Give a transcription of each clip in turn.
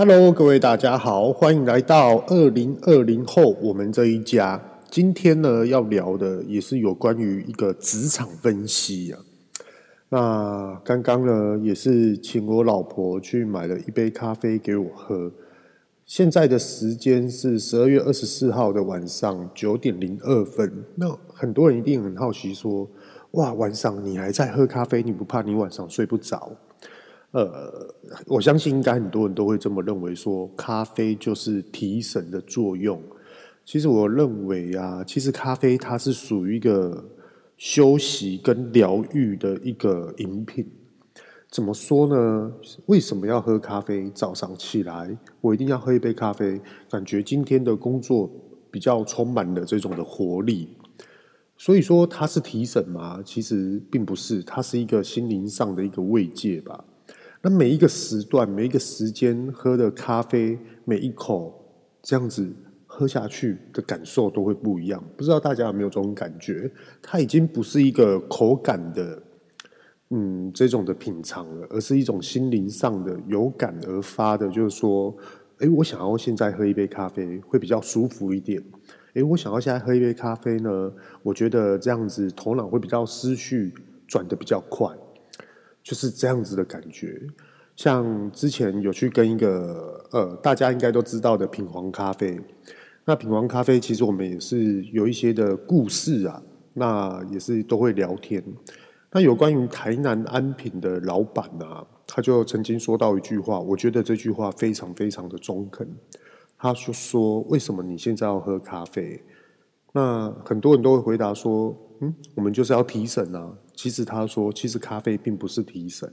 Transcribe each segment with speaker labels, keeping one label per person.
Speaker 1: Hello，各位大家好，欢迎来到二零二零后我们这一家。今天呢，要聊的也是有关于一个职场分析啊。那刚刚呢，也是请我老婆去买了一杯咖啡给我喝。现在的时间是十二月二十四号的晚上九点零二分。那很多人一定很好奇说，哇，晚上你还在喝咖啡，你不怕你晚上睡不着？呃，我相信应该很多人都会这么认为说，咖啡就是提神的作用。其实我认为啊，其实咖啡它是属于一个休息跟疗愈的一个饮品。怎么说呢？为什么要喝咖啡？早上起来我一定要喝一杯咖啡，感觉今天的工作比较充满了这种的活力。所以说它是提神吗？其实并不是，它是一个心灵上的一个慰藉吧。那每一个时段、每一个时间喝的咖啡，每一口这样子喝下去的感受都会不一样。不知道大家有没有这种感觉？它已经不是一个口感的，嗯，这种的品尝了，而是一种心灵上的有感而发的，就是说，诶，我想要现在喝一杯咖啡，会比较舒服一点。诶，我想要现在喝一杯咖啡呢，我觉得这样子头脑会比较思绪转得比较快。就是这样子的感觉，像之前有去跟一个呃，大家应该都知道的品皇咖啡。那品皇咖啡其实我们也是有一些的故事啊，那也是都会聊天。那有关于台南安品的老板啊，他就曾经说到一句话，我觉得这句话非常非常的中肯。他就说：“为什么你现在要喝咖啡？”那很多人都会回答说：“嗯，我们就是要提神啊。”其实他说，其实咖啡并不是提神，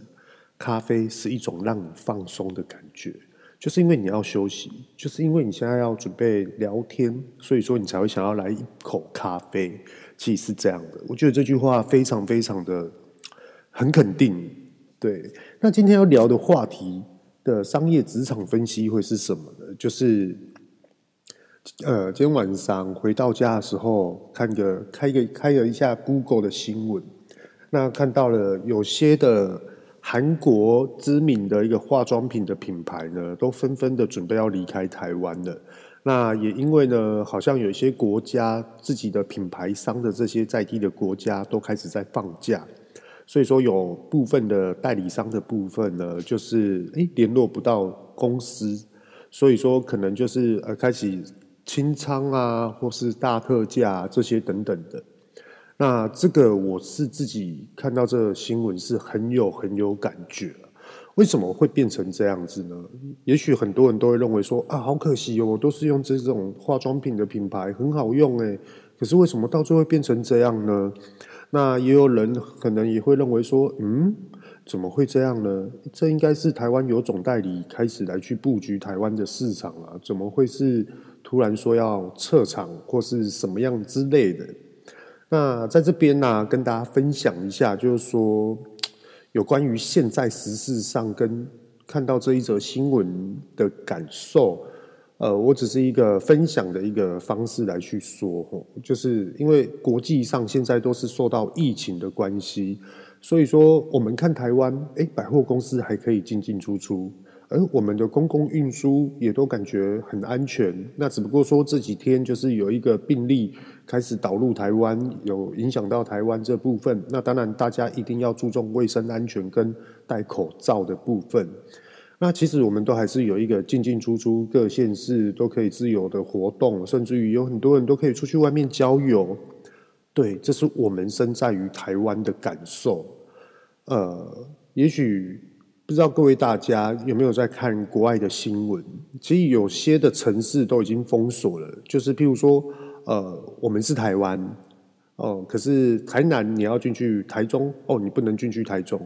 Speaker 1: 咖啡是一种让你放松的感觉，就是因为你要休息，就是因为你现在要准备聊天，所以说你才会想要来一口咖啡。其实是这样的，我觉得这句话非常非常的很肯定。对，那今天要聊的话题的商业职场分析会是什么呢？就是，呃，今天晚上回到家的时候，看个开个开了一下 Google 的新闻。那看到了有些的韩国知名的一个化妆品的品牌呢，都纷纷的准备要离开台湾了。那也因为呢，好像有一些国家自己的品牌商的这些在地的国家都开始在放假，所以说有部分的代理商的部分呢，就是诶联络不到公司，所以说可能就是呃开始清仓啊，或是大特价这些等等的。那这个我是自己看到这个新闻是很有很有感觉，为什么会变成这样子呢？也许很多人都会认为说啊，好可惜哦，我都是用这种化妆品的品牌，很好用诶。可是为什么到最后会变成这样呢？那也有人可能也会认为说，嗯，怎么会这样呢？这应该是台湾有总代理开始来去布局台湾的市场啊，怎么会是突然说要撤场或是什么样之类的？那在这边呢、跟大家分享一下，就是说有关于现在时事上跟看到这一则新闻的感受。呃，我只是一个分享的一个方式来去说，就是因为国际上现在都是受到疫情的关系，所以说我们看台湾，诶，百货公司还可以进进出出。而我们的公共运输也都感觉很安全，那只不过说这几天就是有一个病例开始导入台湾，有影响到台湾这部分。那当然大家一定要注重卫生安全跟戴口罩的部分。那其实我们都还是有一个进进出出各县市都可以自由的活动，甚至于有很多人都可以出去外面郊游。对，这是我们身在于台湾的感受。呃，也许。不知道各位大家有没有在看国外的新闻？其实有些的城市都已经封锁了，就是譬如说，呃，我们是台湾，哦、可是台南你要进去台中，哦，你不能进去台中。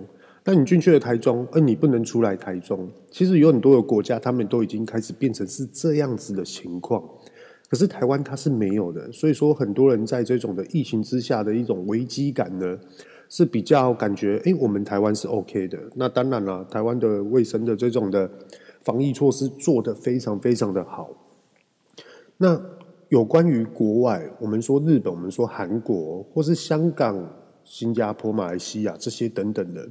Speaker 1: 那你进去了台中，而、你不能出来台中。其实有很多的国家，他们都已经开始变成是这样子的情况。可是台湾它是没有的，所以说很多人在这种的疫情之下的一种危机感呢。是比较感觉，诶，我们台湾是 OK 的。那当然了，台湾的卫生的这种的防疫措施做得非常非常的好。那有关于国外，我们说日本，我们说韩国，或是香港、新加坡、马来西亚这些等等的，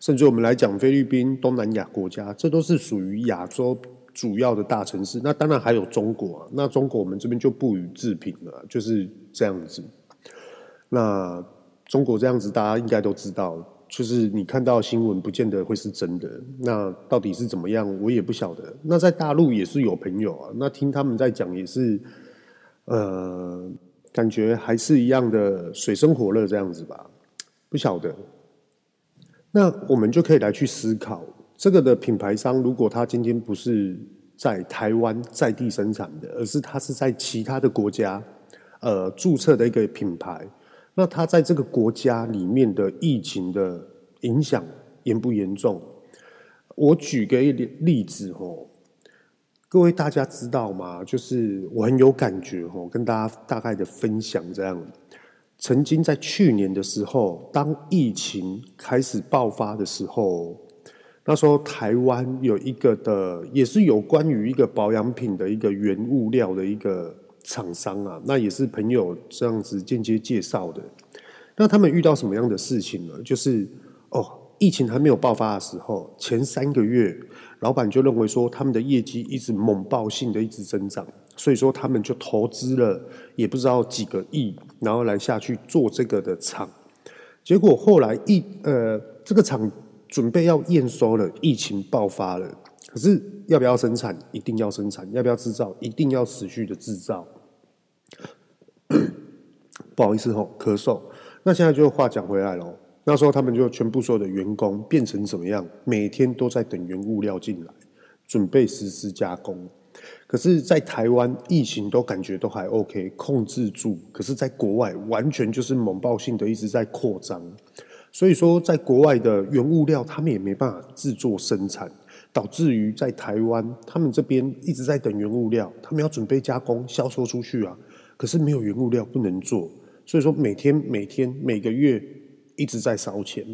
Speaker 1: 甚至我们来讲菲律宾、东南亚国家，这都是属于亚洲主要的大城市。那当然还有中国啊，那中国我们这边就不予置评了，就是这样子。那中国这样子，大家应该都知道，就是你看到新闻，不见得会是真的。那到底是怎么样，我也不晓得。那在大陆也是有朋友啊，那听他们在讲，也是呃，感觉还是一样的水深火热这样子吧，不晓得。那我们就可以来去思考，这个的品牌商，如果他今天不是在台湾在地生产的，而是他是在其他的国家呃注册的一个品牌。那它在这个国家里面的疫情的影响严不严重？我举个一点例子哦，各位大家知道吗？就是我很有感觉哦，跟大家大概的分享这样。曾经在去年的时候，当疫情开始爆发的时候，那时候台湾有一个的，也是有关于一个保养品的一个原物料的一个。厂商啊，那也是朋友这样子间接介绍的。那他们遇到什么样的事情呢？就是哦，疫情还没有爆发的时候，前三个月，老板就认为说他们的业绩一直猛爆性的一直增长，所以说他们就投资了也不知道几个亿，然后来下去做这个的厂。结果后来疫呃这个厂准备要验收了，疫情爆发了。可是要不要生产？一定要生产。要不要制造？一定要持续的制造。不好意思吼，咳嗽。那现在就话讲回来了，那时候他们就全部所有的员工变成怎么样？每天都在等原物料进来，准备实施加工。可是，在台湾疫情都感觉都还 OK，控制住。可是，在国外完全就是猛爆性的一直在扩张。所以说，在国外的原物料他们也没办法制作生产。导致于在台湾，他们这边一直在等原物料，他们要准备加工销售出去啊。可是没有原物料不能做，所以说每天每天每个月一直在烧钱。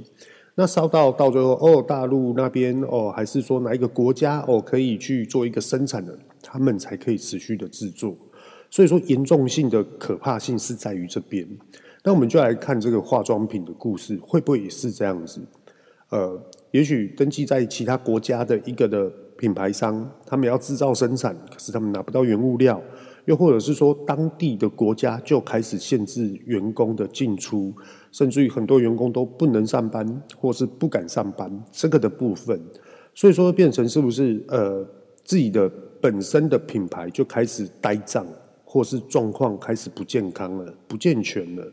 Speaker 1: 那烧到到最后，哦，大陆那边哦，还是说哪一个国家哦可以去做一个生产的，他们才可以持续的制作。所以说严重性的可怕性是在于这边。那我们就来看这个化妆品的故事，会不会也是这样子？呃。也许登记在其他国家的一个的品牌商，他们要制造生产，可是他们拿不到原物料，又或者是说当地的国家就开始限制员工的进出，甚至于很多员工都不能上班，或是不敢上班，这个的部分，所以说变成是不是呃自己的本身的品牌就开始呆账，或是状况开始不健康了，不健全了？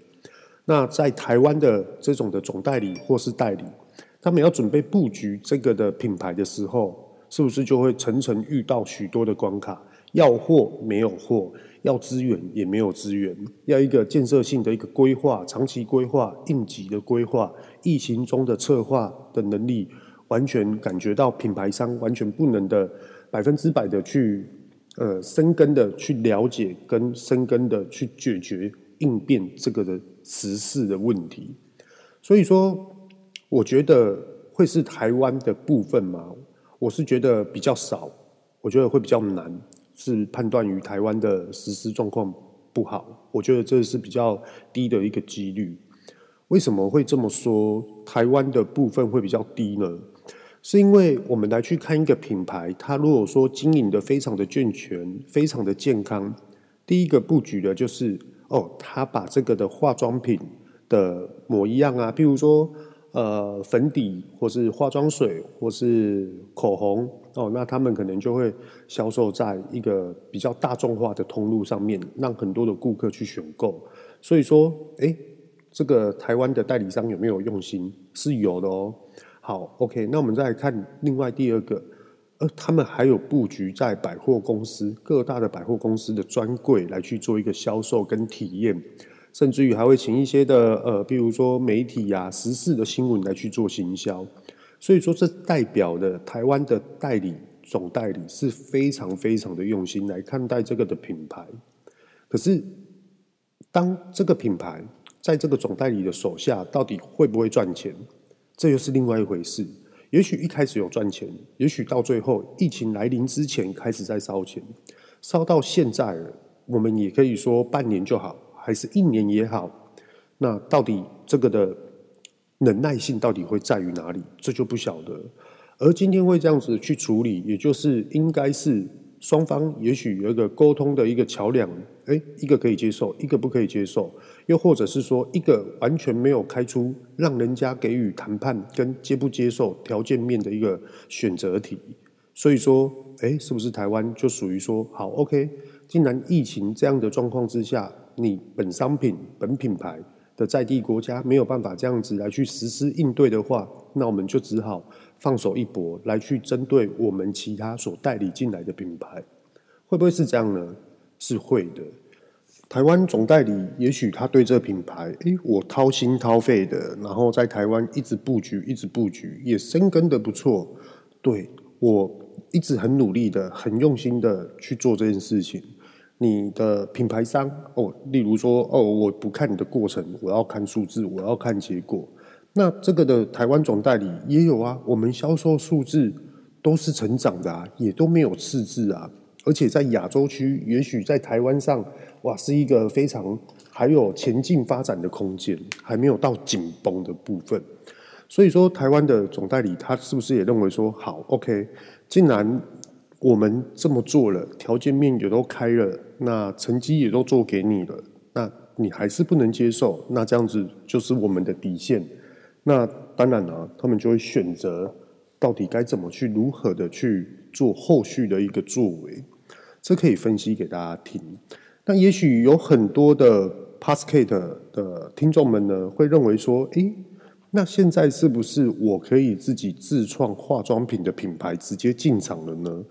Speaker 1: 那在台湾的这种的总代理或是代理。他们要准备布局这个的品牌的时候，是不是就会层层遇到许多的关卡？要货没有货，要资源也没有资源，要一个建设性的一个规划、长期规划、应急的规划、疫情中的策划的能力，完全感觉到品牌商完全不能的百分之百的去呃深耕的去了解跟深耕的去解决应变这个的时事的问题，所以说。我觉得会是台湾的部分吗？我是觉得比较少，我觉得会比较难，是判断于台湾的实施状况不好。我觉得这是比较低的一个几率。为什么会这么说？台湾的部分会比较低呢？是因为我们来去看一个品牌，它如果说经营的非常的健全、非常的健康，第一个布局的就是哦，他把这个的化妆品的模一样啊，譬如说。呃，粉底或是化妆水或是口红哦，那他们可能就会销售在一个比较大众化的通路上面，让很多的顾客去选购。所以说，诶，这个台湾的代理商有没有用心？是有的哦。好，OK，那我们再来看另外第二个，呃，他们还有布局在百货公司各大的百货公司的专柜来去做一个销售跟体验。甚至于还会请一些的呃，比如说媒体呀、啊、时事的新闻来去做行销，所以说这代表的台湾的代理总代理是非常非常的用心来看待这个的品牌。可是，当这个品牌在这个总代理的手下，到底会不会赚钱？这又是另外一回事。也许一开始有赚钱，也许到最后疫情来临之前开始在烧钱，烧到现在，我们也可以说半年就好。还是一年也好，那到底这个的忍耐性到底会在于哪里？这就不晓得。而今天会这样子去处理，也就是应该是双方也许有一个沟通的一个桥梁，诶，一个可以接受，一个不可以接受，又或者是说一个完全没有开出让人家给予谈判跟接不接受条件面的一个选择题。所以说，诶，是不是台湾就属于说好？OK，既然疫情这样的状况之下，你本商品本品牌的在地国家没有办法这样子来去实施应对的话，那我们就只好放手一搏，来去针对我们其他所代理进来的品牌，会不会是这样呢？是会的。台湾总代理也许他对这品牌，诶，我掏心掏肺的，然后在台湾一直布局，一直布局，也深耕的不错。对，我一直很努力的，很用心的去做这件事情。你的品牌商哦，例如说哦，我不看你的过程，我要看数字，我要看结果。那这个的台湾总代理也有啊，我们销售数字都是成长的啊，也都没有赤字啊。而且在亚洲区，也许在台湾上，哇，是一个非常还有前进发展的空间，还没有到紧绷的部分。所以说，台湾的总代理他是不是也认为说，好，OK，既然我们这么做了，条件面也都开了，那成绩也都做给你了，那你还是不能接受，那这样子就是我们的底线。那当然了，他们就会选择到底该怎么去，如何的去做后续的一个作为，这可以分析给大家听。那也许有很多的 Podcast 的听众们呢，会认为说，诶，那现在是不是我可以自己自创化妆品的品牌，直接进场了呢？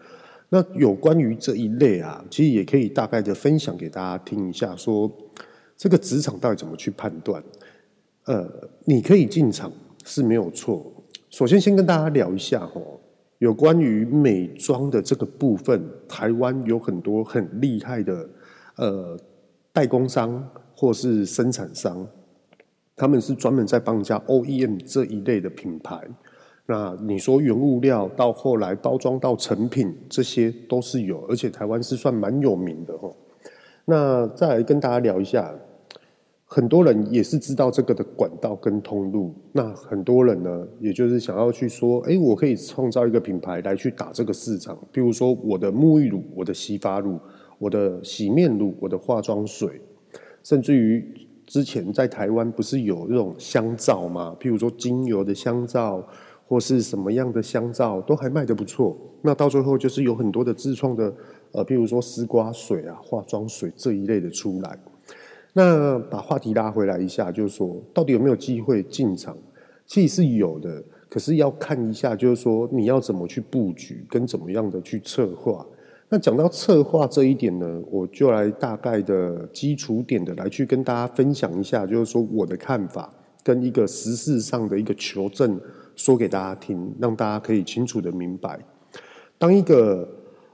Speaker 1: 那有关于这一类啊，其实也可以大概的分享给大家听一下，说这个职场到底怎么去判断？呃，你可以进场是没有错。首先，先跟大家聊一下哦，有关于美妆的这个部分，台湾有很多很厉害的呃代工商或是生产商，他们是专门在帮人家 OEM 这一类的品牌。那你说原物料到后来包装到成品，这些都是有，而且台湾是算蛮有名的哦。那再来跟大家聊一下，很多人也是知道这个的管道跟通路。那很多人呢，也就是想要去说，哎，我可以创造一个品牌来去打这个市场。比如说我的沐浴乳、我的洗发乳、我的洗面乳、我的化妆水，甚至于之前在台湾不是有那种香皂吗？譬如说精油的香皂。或是什么样的香皂都还卖得不错，那到最后就是有很多的自创的，呃，譬如说丝瓜水啊、化妆水这一类的出来。那把话题拉回来一下，就是说到底有没有机会进场？其实是有的，可是要看一下，就是说你要怎么去布局，跟怎么样的去策划。那讲到策划这一点呢，我就来大概的基础点的来去跟大家分享一下，就是说我的看法跟一个实事上的一个求证。说给大家听，让大家可以清楚的明白，当一个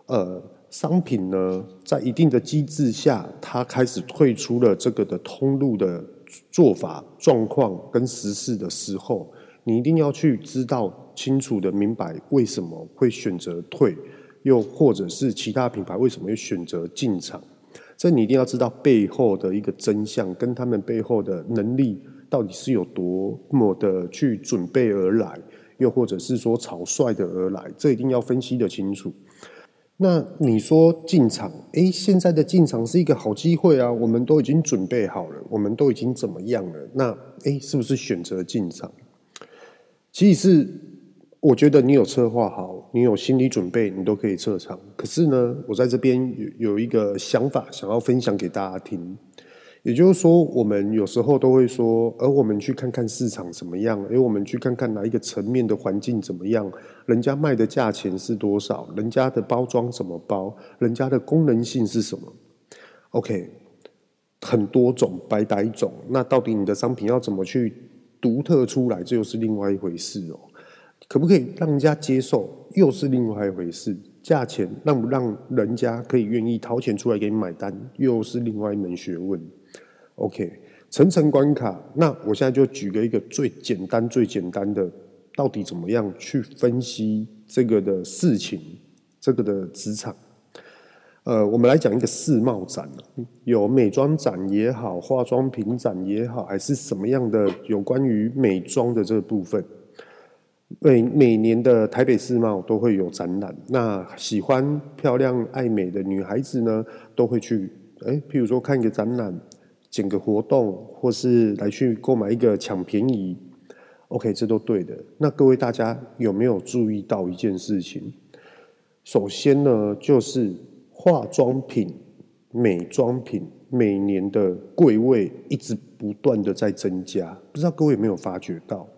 Speaker 1: 呃商品呢，在一定的机制下，它开始退出了这个的通路的做法状况跟实施的时候，你一定要去知道清楚的明白为什么会选择退，又或者是其他品牌为什么会选择进场，这你一定要知道背后的一个真相，跟他们背后的能力。到底是有多么的去准备而来，又或者是说草率的而来，这一定要分析得清楚。那你说进场，诶，现在的进场是一个好机会啊，我们都已经准备好了，我们都已经怎么样了？那诶，是不是选择进场？其实是我觉得你有策划好，你有心理准备，你都可以撤场。可是呢，我在这边有有一个想法，想要分享给大家听。也就是说，我们有时候都会说，而我们去看看市场怎么样，而我们去看看哪一个层面的环境怎么样，人家卖的价钱是多少，人家的包装怎么包，人家的功能性是什么？OK，很多种，百百种。那到底你的商品要怎么去独特出来，这又是另外一回事哦。可不可以让人家接受，又是另外一回事。价钱让不让人家可以愿意掏钱出来给你买单，又是另外一门学问。OK，层层关卡。那我现在就举个一个最简单、最简单的，到底怎么样去分析这个的事情，这个的职场。呃，我们来讲一个世贸展，有美妆展也好，化妆品展也好，还是什么样的有关于美妆的这个部分。每每年的台北世贸都会有展览，那喜欢漂亮爱美的女孩子呢，都会去，哎，譬如说看一个展览，整个活动，或是来去购买一个抢便宜，OK，这都对的。那各位大家有没有注意到一件事情？首先呢，就是化妆品、美妆品每年的柜位一直不断的在增加，不知道各位有没有发觉到？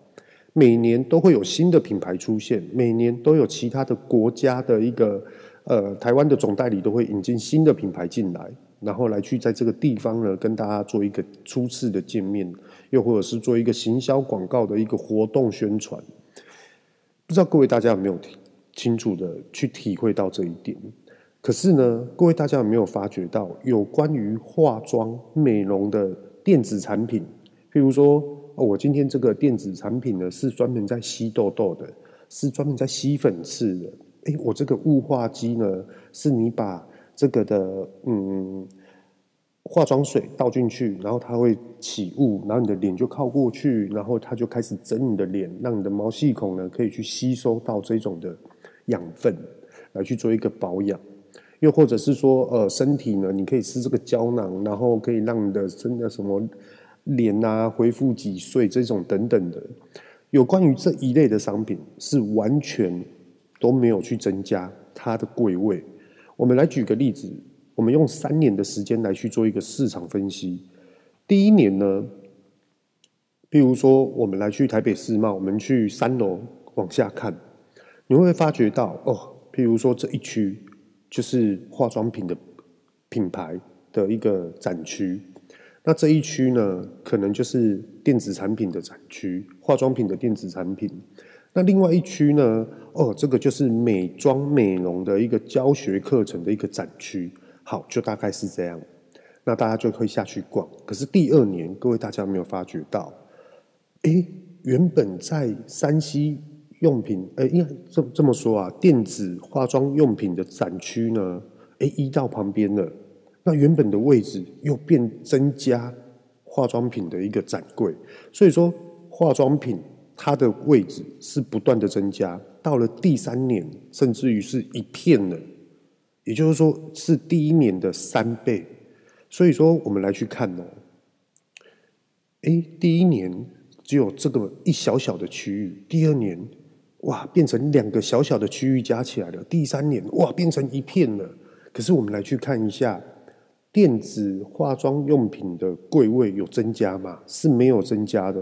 Speaker 1: 每年都会有新的品牌出现，每年都有其他的国家的一个呃台湾的总代理都会引进新的品牌进来，然后来去在这个地方呢跟大家做一个初次的见面，又或者是做一个行销广告的一个活动宣传。不知道各位大家有没有清楚的去体会到这一点？可是呢，各位大家有没有发觉到有关于化妆美容的电子产品，譬如说。我今天这个电子产品呢，是专门在吸痘痘的，是专门在吸粉刺的。诶，我这个雾化机呢，是你把这个的嗯化妆水倒进去，然后它会起雾，然后你的脸就靠过去，然后它就开始整你的脸，让你的毛细孔呢可以去吸收到这种的养分，来去做一个保养。又或者是说，呃，身体呢，你可以吃这个胶囊，然后可以让你的真的什么。脸啊，恢复几岁这种等等的，有关于这一类的商品是完全都没有去增加它的柜位。我们来举个例子，我们用三年的时间来去做一个市场分析。第一年呢，比如说我们来去台北世贸，我们去三楼往下看，你会发觉到哦，譬如说这一区就是化妆品的品牌的一个展区。那这一区呢，可能就是电子产品的展区，化妆品的电子产品。那另外一区呢，哦，这个就是美妆美容的一个教学课程的一个展区。好，就大概是这样。那大家就可以下去逛。可是第二年，各位大家有没有发觉到？诶，原本在 3C 用品，诶，应该这这么说啊，电子化妆用品的展区呢，诶，移到旁边了。那原本的位置又变增加化妆品的一个展柜，所以说化妆品它的位置是不断的增加，到了第三年甚至于是一片了，也就是说是第一年的三倍。所以说我们来去看哦，诶，第一年只有这个一小小的区域，第二年哇变成两个小小的区域加起来了，第三年哇变成一片了。可是我们来去看一下。电子化妆用品的柜位有增加吗？是没有增加的，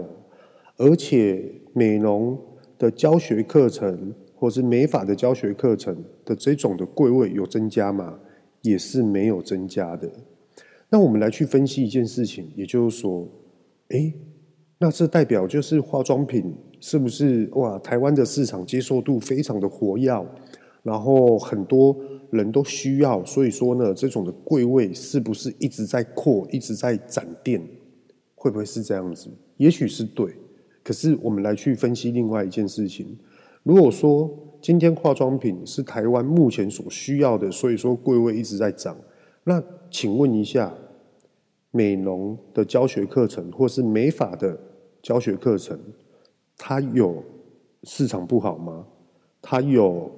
Speaker 1: 而且美容的教学课程或是美发的教学课程的这种的柜位有增加吗？也是没有增加的。那我们来去分析一件事情，也就是说，诶，那这代表就是化妆品是不是哇？台湾的市场接受度非常的活跃，然后很多。人都需要，所以说呢，这种的柜位是不是一直在扩，一直在展店？会不会是这样子？也许是对。可是我们来去分析另外一件事情：如果说今天化妆品是台湾目前所需要的，所以说柜位一直在涨，那请问一下，美容的教学课程或是美发的教学课程，它有市场不好吗？它有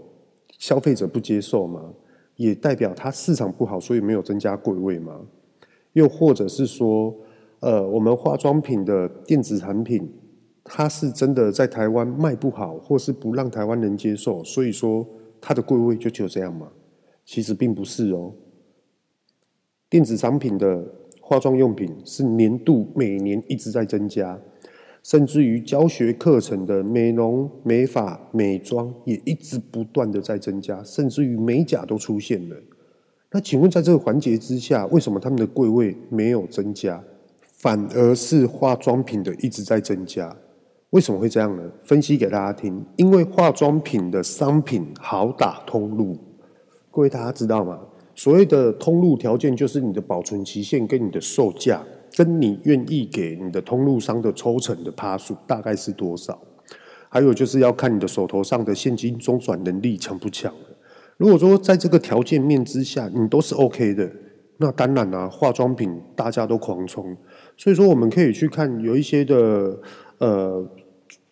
Speaker 1: 消费者不接受吗？也代表它市场不好，所以没有增加柜位吗？又或者是说，呃，我们化妆品的电子产品，它是真的在台湾卖不好，或是不让台湾人接受，所以说它的柜位就只有这样吗？其实并不是哦。电子产品的化妆用品是年度每年一直在增加。甚至于教学课程的美容、美发、美妆也一直不断的在增加，甚至于美甲都出现了。那请问，在这个环节之下，为什么他们的柜位没有增加，反而是化妆品的一直在增加？为什么会这样呢？分析给大家听，因为化妆品的商品好打通路。各位大家知道吗？所谓的通路条件，就是你的保存期限跟你的售价。跟你愿意给你的通路商的抽成的趴数大概是多少？还有就是要看你的手头上的现金周转能力强不强。如果说在这个条件面之下，你都是 OK 的，那当然啦、啊，化妆品大家都狂冲。所以说，我们可以去看有一些的呃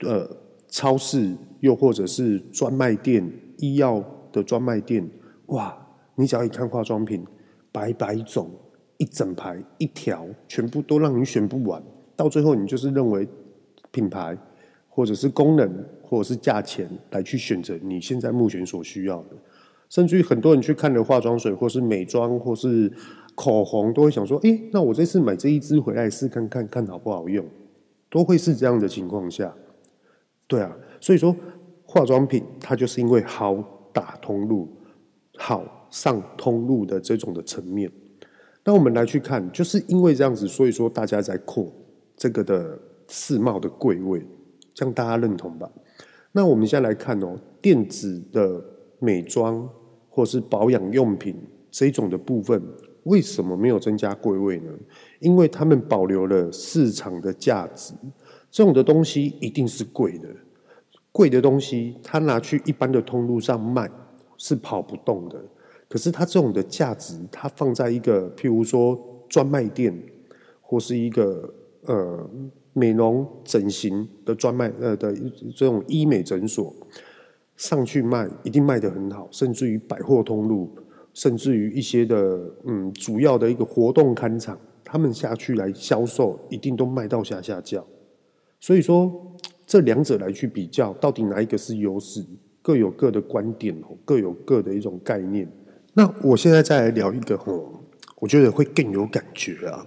Speaker 1: 呃超市，又或者是专卖店、医药的专卖店，哇，你只要一看化妆品，百百种，一整排一条，全部都让你选不完，到最后你就是认为品牌，或者是功能，或者是价钱来去选择你现在目前所需要的，甚至于很多人去看的化妆水，或是美妆，或是口红，都会想说：诶，那我这次买这一支回来试看看，看好不好用，都会是这样的情况下。对啊，所以说化妆品它就是因为好打通路，好上通路的这种的层面。那我们来去看，就是因为这样子，所以说大家在扩这个的世贸的柜位。这样大家认同吧？那我们现在来看哦，电子的美妆或是保养用品这种的部分，为什么没有增加柜位呢？因为他们保留了市场的价值。这种的东西一定是贵的，贵的东西它拿去一般的通路上卖是跑不动的。可是它这种的价值，它放在一个譬如说专卖店或是一个呃。美容整形的专卖呃的这种医美诊所上去卖，一定卖得很好，甚至于百货通路，甚至于一些的嗯主要的一个活动刊场，他们下去来销售，一定都卖到下下叫。所以说这两者来去比较，到底哪一个是优势？各有各的观点哦，各有各的一种概念。那我现在再来聊一个哦，我觉得会更有感觉啊，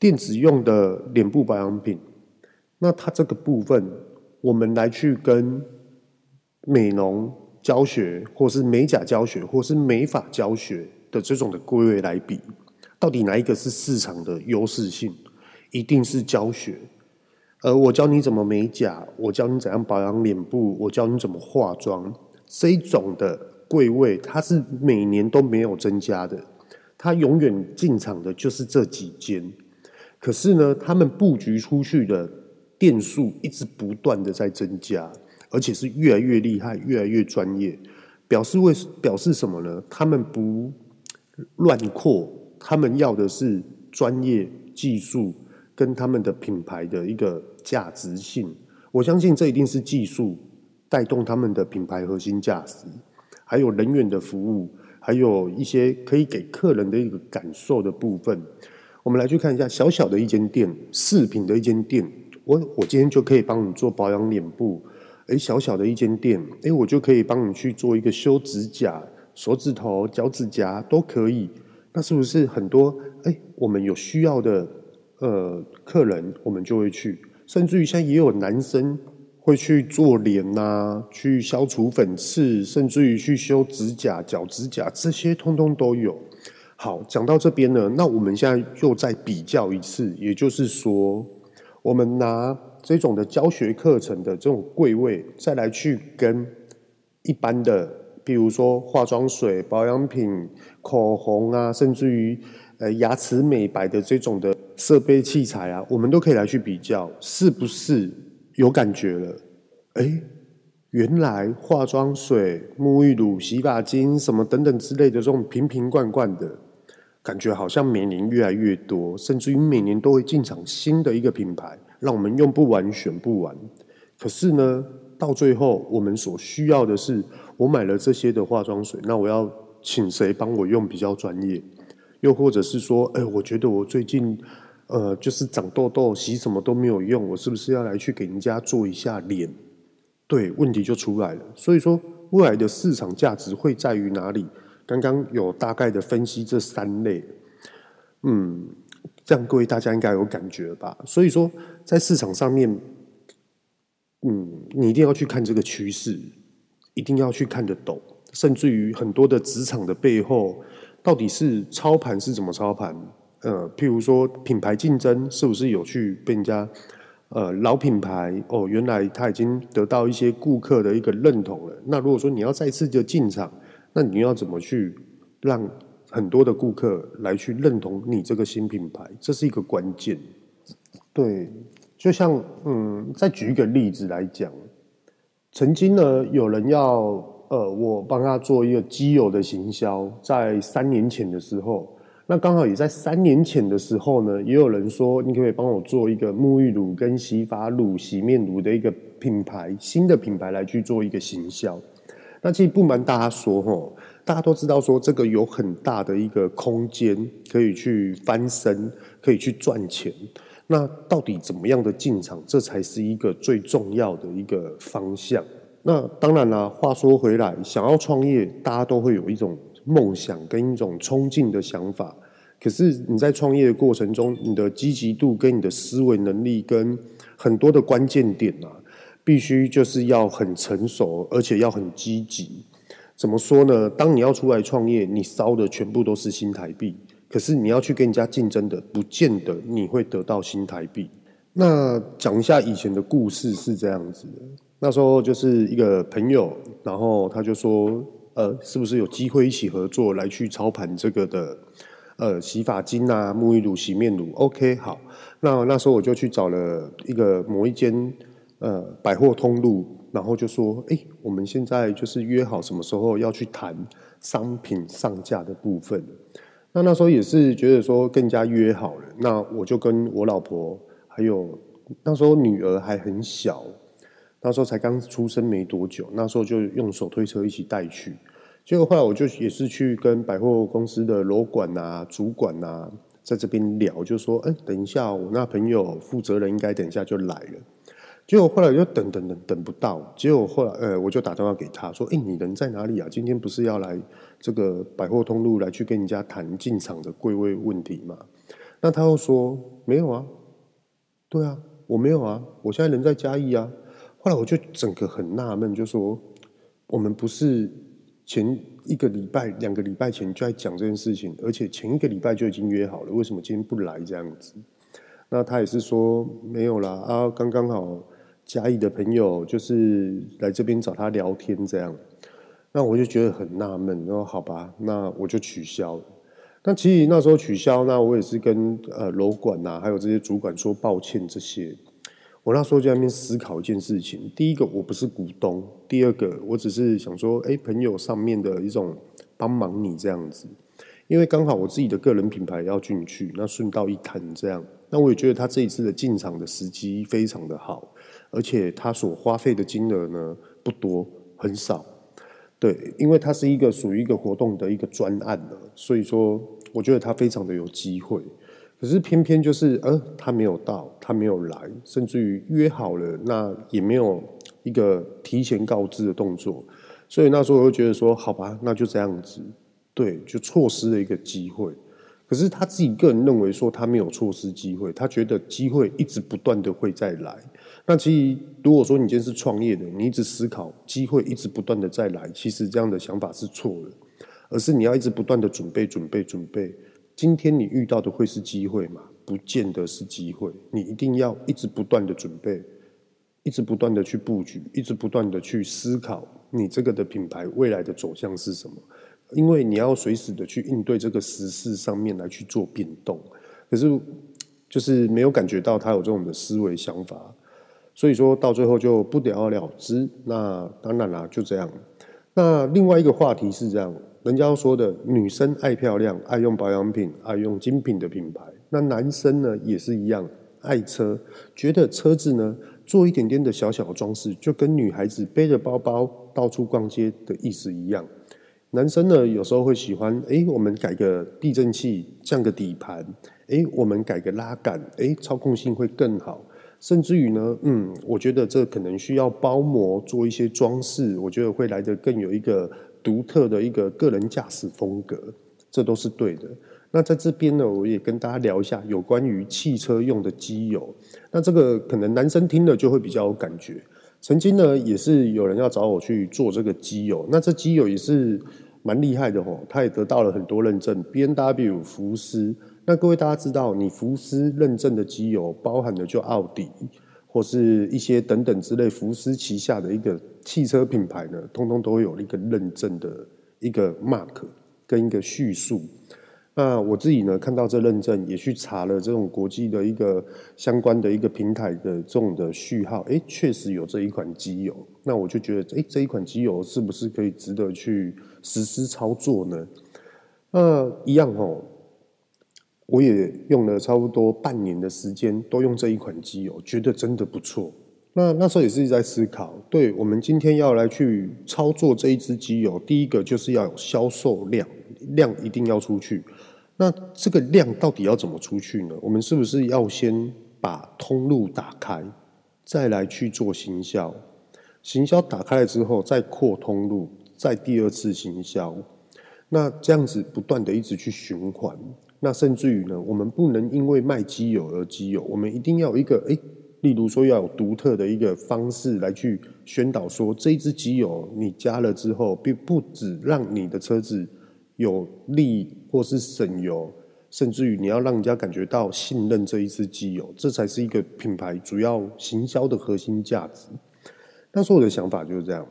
Speaker 1: 电子用的脸部保养品。那它这个部分，我们来去跟美容教学，或是美甲教学，或是美发教学的这种的柜位来比，到底哪一个是市场的优势性？一定是教学。而我教你怎么美甲，我教你怎样保养脸部，我教你怎么化妆，这一种的柜位，它是每年都没有增加的，它永远进场的就是这几间。可是呢，他们布局出去的。店数一直不断的在增加，而且是越来越厉害，越来越专业。表示为表示什么呢？他们不乱扩，他们要的是专业技术跟他们的品牌的一个价值性。我相信这一定是技术带动他们的品牌核心价值，还有人员的服务，还有一些可以给客人的一个感受的部分。我们来去看一下小小的一间店，饰品的一间店。我我今天就可以帮你做保养脸部，诶，小小的一间店，诶，我就可以帮你去做一个修指甲、手指头、脚趾甲都可以。那是不是很多？诶，我们有需要的呃客人，我们就会去。甚至于像也有男生会去做脸呐、去消除粉刺，甚至于去修指甲、脚趾甲，这些通通都有。好，讲到这边呢，那我们现在又再比较一次，也就是说。我们拿这种的教学课程的这种柜位，再来去跟一般的，比如说化妆水、保养品、口红啊，甚至于呃牙齿美白的这种的设备器材啊，我们都可以来去比较，是不是有感觉了？哎，原来化妆水、沐浴乳、洗发精什么等等之类的这种瓶瓶罐罐的。感觉好像每年越来越多，甚至于每年都会进场新的一个品牌，让我们用不完、选不完。可是呢，到最后我们所需要的是，我买了这些的化妆水，那我要请谁帮我用比较专业？又或者是说，哎，我觉得我最近呃就是长痘痘，洗什么都没有用，我是不是要来去给人家做一下脸？对，问题就出来了。所以说，未来的市场价值会在于哪里？刚刚有大概的分析这三类，嗯，这样各位大家应该有感觉吧？所以说，在市场上面，嗯，你一定要去看这个趋势，一定要去看得懂，甚至于很多的职场的背后，到底是操盘是怎么操盘？呃，譬如说品牌竞争是不是有去被人家呃老品牌哦，原来他已经得到一些顾客的一个认同了。那如果说你要再次就进场，那你要怎么去让很多的顾客来去认同你这个新品牌？这是一个关键。对，就像嗯，再举一个例子来讲，曾经呢，有人要呃，我帮他做一个机油的行销，在三年前的时候，那刚好也在三年前的时候呢，也有人说，你可不可以帮我做一个沐浴乳跟洗发乳、洗面乳的一个品牌，新的品牌来去做一个行销。那其实不瞒大家说，吼，大家都知道说这个有很大的一个空间可以去翻身，可以去赚钱。那到底怎么样的进场，这才是一个最重要的一个方向。那当然啦，话说回来，想要创业，大家都会有一种梦想跟一种冲劲的想法。可是你在创业的过程中，你的积极度跟你的思维能力跟很多的关键点啊，必须就是要很成熟，而且要很积极。怎么说呢？当你要出来创业，你烧的全部都是新台币。可是你要去跟人家竞争的，不见得你会得到新台币。那讲一下以前的故事是这样子的，那时候就是一个朋友，然后他就说，呃，是不是有机会一起合作来去操盘这个的，呃，洗发精啊、沐浴乳、洗面乳？OK，好。那那时候我就去找了一个某一间呃百货通路，然后就说，哎，我们现在就是约好什么时候要去谈商品上架的部分。那那时候也是觉得说更加约好了，那我就跟我老婆还有那时候女儿还很小，那时候才刚出生没多久，那时候就用手推车一起带去。结果后来我就也是去跟百货公司的楼管啊、主管啊在这边聊，就说：“哎，等一下，我那朋友负责人应该等一下就来了。”结果后来就等等等等不到，结果后来呃我就打电话给他说：“哎，你人在哪里啊？今天不是要来？”这个百货通路来去跟人家谈进场的柜位问题嘛？那他又说没有啊，对啊，我没有啊，我现在人在嘉义啊。后来我就整个很纳闷，就说我们不是前一个礼拜、两个礼拜前就在讲这件事情，而且前一个礼拜就已经约好了，为什么今天不来这样子？那他也是说没有啦啊，刚刚好嘉义的朋友就是来这边找他聊天这样。那我就觉得很纳闷，然后好吧，那我就取消了。那其实那时候取消，那我也是跟呃楼管呐，还有这些主管说抱歉。这些我那时候就在那边思考一件事情：第一个，我不是股东；第二个，我只是想说，哎，朋友上面的一种帮忙你这样子。因为刚好我自己的个人品牌要进去，那顺道一谈这样。那我也觉得他这一次的进场的时机非常的好，而且他所花费的金额呢不多，很少。对，因为它是一个属于一个活动的一个专案了，所以说我觉得他非常的有机会。可是偏偏就是，呃，他没有到，他没有来，甚至于约好了，那也没有一个提前告知的动作。所以那时候我就觉得说，好吧，那就这样子，对，就错失了一个机会。可是他自己个人认为说，他没有错失机会，他觉得机会一直不断的会再来。那其实，如果说你今天是创业的，你一直思考机会一直不断的再来，其实这样的想法是错的，而是你要一直不断的准备、准备、准备。今天你遇到的会是机会吗？不见得是机会。你一定要一直不断的准备，一直不断的去布局，一直不断的去思考你这个的品牌未来的走向是什么？因为你要随时的去应对这个时事上面来去做变动。可是就是没有感觉到他有这种的思维想法。所以说到最后就不了了之。那当然啦，就这样。那另外一个话题是这样，人家说的女生爱漂亮，爱用保养品，爱用精品的品牌。那男生呢也是一样，爱车，觉得车子呢做一点点的小小的装饰，就跟女孩子背着包包到处逛街的意思一样。男生呢有时候会喜欢，哎，我们改个避震器，降个底盘，哎，我们改个拉杆，哎，操控性会更好。甚至于呢，嗯，我觉得这可能需要包膜做一些装饰，我觉得会来得更有一个独特的一个个人驾驶风格，这都是对的。那在这边呢，我也跟大家聊一下有关于汽车用的机油。那这个可能男生听了就会比较有感觉。曾经呢，也是有人要找我去做这个机油，那这机油也是蛮厉害的哦，他也得到了很多认证，B N W、福斯。那各位大家知道，你福斯认证的机油，包含的就奥迪或是一些等等之类福斯旗下的一个汽车品牌呢，通通都有一个认证的一个 mark 跟一个叙述。那我自己呢，看到这认证，也去查了这种国际的一个相关的一个平台的这种的序号，哎，确实有这一款机油。那我就觉得，哎，这一款机油是不是可以值得去实施操作呢？那一样哦。我也用了差不多半年的时间，都用这一款机油，觉得真的不错。那那时候也是一直在思考，对我们今天要来去操作这一支机油，第一个就是要有销售量，量一定要出去。那这个量到底要怎么出去呢？我们是不是要先把通路打开，再来去做行销？行销打开了之后，再扩通路，再第二次行销。那这样子不断的一直去循环。那甚至于呢，我们不能因为卖机油而机油，我们一定要一个诶。例如说，要有独特的一个方式来去宣导说，这一支机油你加了之后，并不只让你的车子有利或是省油，甚至于你要让人家感觉到信任这一支机油，这才是一个品牌主要行销的核心价值。那时候我的想法就是这样。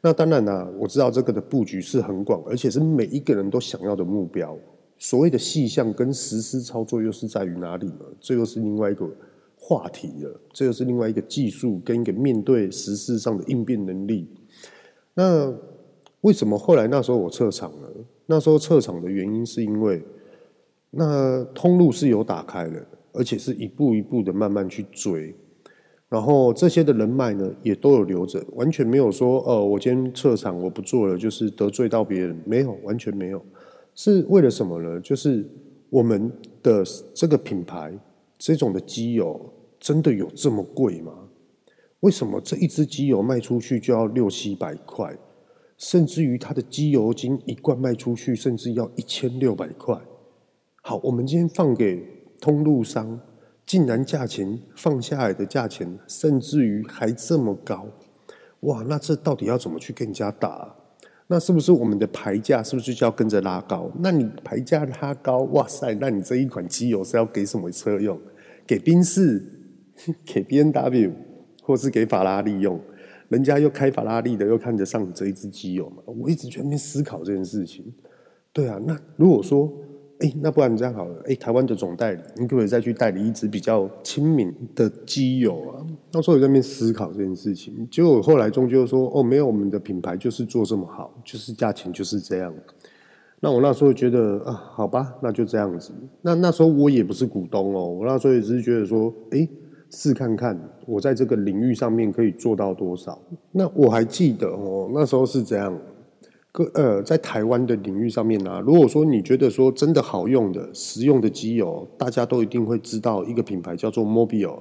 Speaker 1: 那当然啦，我知道这个的布局是很广，而且是每一个人都想要的目标。所谓的细项跟实施操作又是在于哪里呢？这又是另外一个。话题了，这又是另外一个技术跟一个面对时事上的应变能力。那为什么后来那时候我撤场了？那时候撤场的原因是因为那通路是有打开的，而且是一步一步的慢慢去追。然后这些的人脉呢，也都有留着，完全没有说哦，我今天撤场我不做了，就是得罪到别人，没有，完全没有。是为了什么呢？就是我们的这个品牌。这种的机油真的有这么贵吗？为什么这一支机油卖出去就要六七百块，甚至于它的机油精一罐卖出去甚至要一千六百块？好，我们今天放给通路商，竟然价钱放下来的价钱，甚至于还这么高，哇！那这到底要怎么去跟人家打？那是不是我们的牌价是不是就要跟着拉高？那你牌价拉高，哇塞！那你这一款机油是要给什么车用？给宾士、给 B N W，或是给法拉利用，人家又开法拉利的，又看得上你这一支机油嘛？我一直全面思考这件事情。对啊，那如果说，哎，那不然你这样好了，哎，台湾的总代理，你可不可以再去代理一支比较亲民的机油啊？那时候我在那边思考这件事情，结果后来终究说，哦，没有，我们的品牌就是做这么好，就是价钱就是这样。那我那时候觉得啊，好吧，那就这样子。那那时候我也不是股东哦，我那时候也只是觉得说，诶，试看看我在这个领域上面可以做到多少。那我还记得哦，那时候是这样，个呃，在台湾的领域上面啊，如果说你觉得说真的好用的、实用的机油，大家都一定会知道一个品牌叫做 Mobile。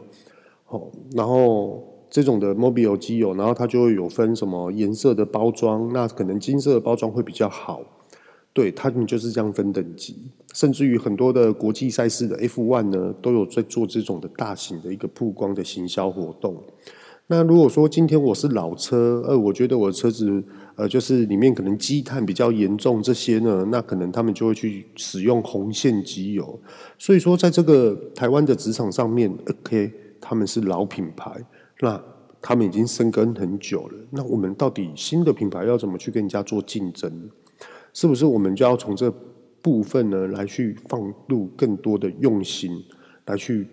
Speaker 1: 然后这种的 Mobile 机油，然后它就会有分什么颜色的包装，那可能金色的包装会比较好。对，他们就是这样分等级，甚至于很多的国际赛事的 F1 呢，都有在做这种的大型的一个曝光的行销活动。那如果说今天我是老车，呃，我觉得我的车子，呃，就是里面可能积碳比较严重这些呢，那可能他们就会去使用红线机油。所以说，在这个台湾的职场上面，OK，他们是老品牌，那他们已经深耕很久了。那我们到底新的品牌要怎么去跟人家做竞争？是不是我们就要从这部分呢，来去放入更多的用心，来去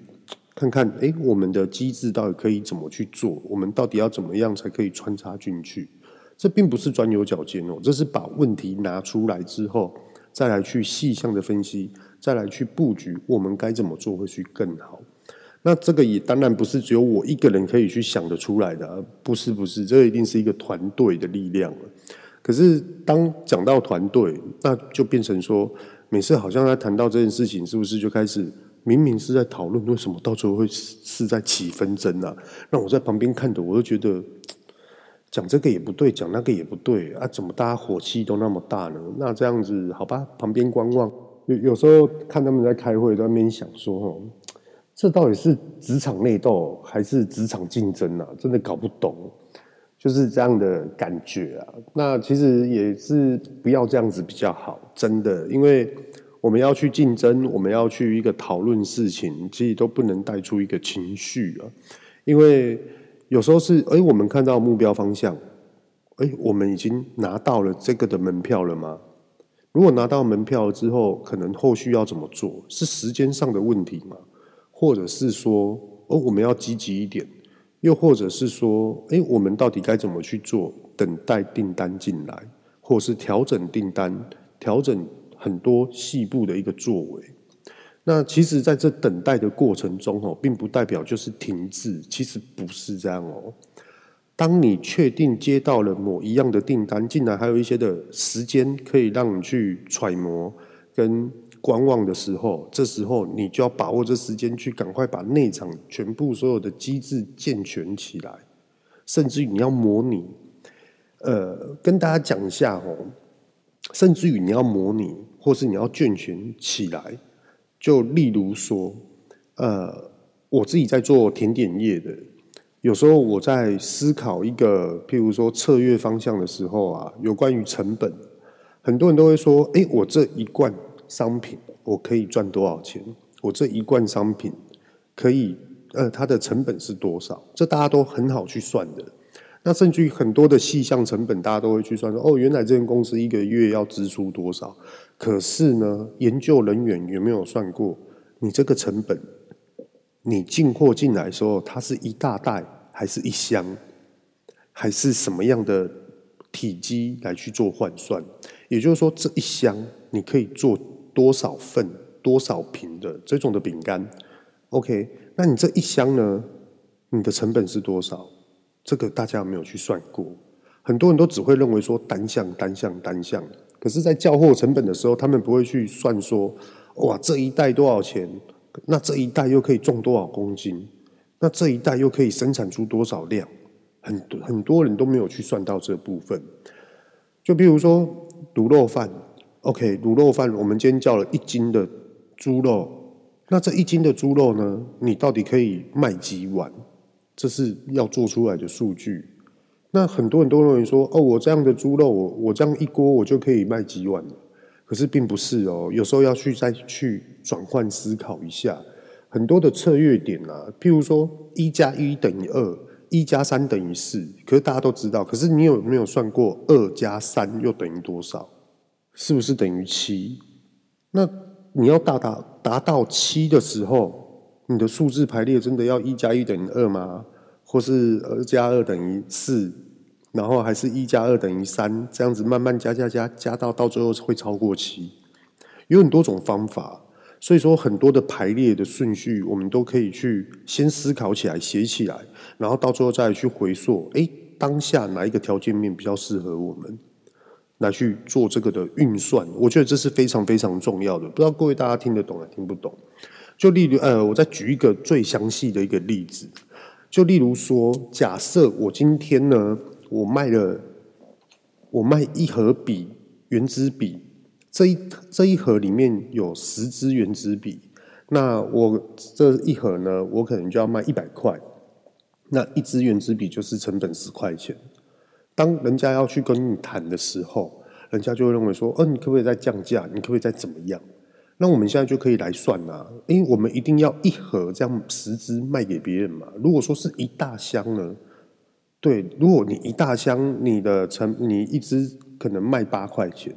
Speaker 1: 看看，哎，我们的机制到底可以怎么去做？我们到底要怎么样才可以穿插进去？这并不是钻牛角尖哦，这是把问题拿出来之后，再来去细项的分析，再来去布局，我们该怎么做会去更好？那这个也当然不是只有我一个人可以去想得出来的，不是不是，这一定是一个团队的力量了。可是，当讲到团队，那就变成说，每次好像在谈到这件事情，是不是就开始明明是在讨论，为什么到最后会是在起纷争啊？那我在旁边看着，我就觉得讲这个也不对，讲那个也不对啊，怎么大家火气都那么大呢？那这样子，好吧，旁边观望。有有时候看他们在开会，在那边想说，哦，这到底是职场内斗还是职场竞争啊？真的搞不懂。就是这样的感觉啊，那其实也是不要这样子比较好，真的，因为我们要去竞争，我们要去一个讨论事情，其实都不能带出一个情绪啊，因为有时候是，哎，我们看到目标方向，哎，我们已经拿到了这个的门票了吗？如果拿到门票之后，可能后续要怎么做？是时间上的问题吗？或者是说，哦，我们要积极一点？又或者是说，哎，我们到底该怎么去做？等待订单进来，或是调整订单，调整很多细部的一个作为。那其实在这等待的过程中哦，并不代表就是停滞，其实不是这样哦。当你确定接到了某一样的订单，竟然还有一些的时间可以让你去揣摩跟观望的时候，这时候你就要把握这时间去赶快把内场全部所有的机制健全起来，甚至于你要模拟，呃，跟大家讲一下哦，甚至于你要模拟，或是你要健全起来，就例如说，呃，我自己在做甜点业的。有时候我在思考一个，譬如说策略方向的时候啊，有关于成本，很多人都会说：“诶，我这一罐商品我可以赚多少钱？我这一罐商品可以，呃，它的成本是多少？”这大家都很好去算的。那甚至于很多的细项成本，大家都会去算说：“哦，原来这间公司一个月要支出多少？”可是呢，研究人员有没有算过你这个成本？你进货进来时候，它是一大袋还是一箱，还是什么样的体积来去做换算？也就是说，这一箱你可以做多少份、多少瓶的这种的饼干？OK，那你这一箱呢？你的成本是多少？这个大家有没有去算过？很多人都只会认为说单项、单项、单项，可是，在交货成本的时候，他们不会去算说，哇，这一袋多少钱？那这一袋又可以重多少公斤？那这一袋又可以生产出多少量？很多很多人都没有去算到这部分。就比如说卤肉饭，OK，卤肉饭我们今天叫了一斤的猪肉，那这一斤的猪肉呢，你到底可以卖几碗？这是要做出来的数据。那很多人都认为说，哦，我这样的猪肉，我我这样一锅我就可以卖几碗。可是并不是哦，有时候要去再去转换思考一下很多的策略点啊，譬如说一加一等于二，一加三等于四，可是大家都知道，可是你有没有算过二加三又等于多少？是不是等于七？那你要达达达到七的时候，你的数字排列真的要一加一等于二吗？或是二加二等于四？然后还是一加二等于三，这样子慢慢加加加加到到最后会超过七，有很多种方法，所以说很多的排列的顺序，我们都可以去先思考起来，写起来，然后到最后再去回溯，哎，当下哪一个条件面比较适合我们来去做这个的运算？我觉得这是非常非常重要的，不知道各位大家听得懂还听不懂？就例如，呃，我再举一个最详细的一个例子，就例如说，假设我今天呢。我卖了，我卖一盒笔，原子笔，这一这一盒里面有十支原子笔，那我这一盒呢，我可能就要卖一百块，那一支原子笔就是成本十块钱。当人家要去跟你谈的时候，人家就会认为说，哦，你可不可以再降价？你可不可以再怎么样？那我们现在就可以来算啊，因为我们一定要一盒这样十支卖给别人嘛。如果说是一大箱呢？对，如果你一大箱，你的成你一支可能卖八块钱，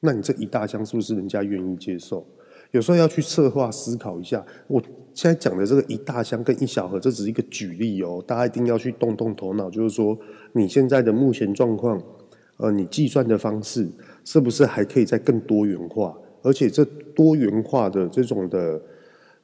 Speaker 1: 那你这一大箱是不是人家愿意接受？有时候要去策划思考一下。我现在讲的这个一大箱跟一小盒，这只是一个举例哦，大家一定要去动动头脑，就是说你现在的目前状况，呃，你计算的方式是不是还可以再更多元化？而且这多元化的这种的。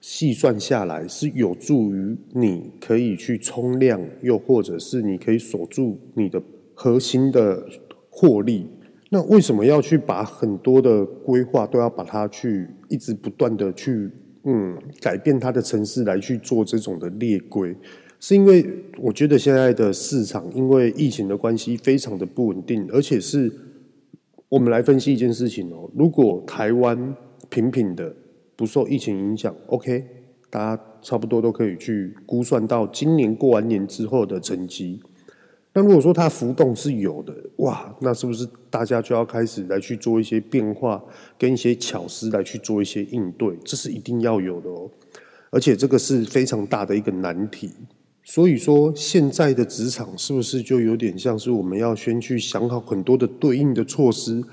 Speaker 1: 细算下来是有助于你可以去冲量，又或者是你可以锁住你的核心的获利。那为什么要去把很多的规划都要把它去一直不断的去嗯改变它的城市来去做这种的列规？是因为我觉得现在的市场因为疫情的关系非常的不稳定，而且是我们来分析一件事情哦，如果台湾平平的。不受疫情影响，OK，大家差不多都可以去估算到今年过完年之后的成绩。那如果说它浮动是有的，哇，那是不是大家就要开始来去做一些变化，跟一些巧思来去做一些应对？这是一定要有的哦。而且这个是非常大的一个难题。所以说，现在的职场是不是就有点像是我们要先去想好很多的对应的措施，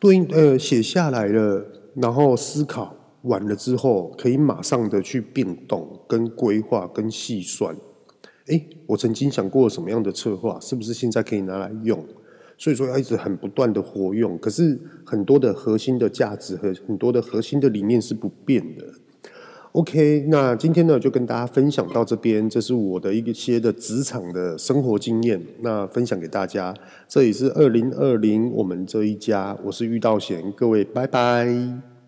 Speaker 1: 对应呃写下来了，然后思考。完了之后，可以马上的去变动、跟规划、跟细算。诶，我曾经想过什么样的策划，是不是现在可以拿来用？所以说要一直很不断的活用。可是很多的核心的价值和很多的核心的理念是不变的。OK，那今天呢就跟大家分享到这边，这是我的一些的职场的生活经验，那分享给大家。这里是二零二零我们这一家，我是玉道贤，各位拜拜。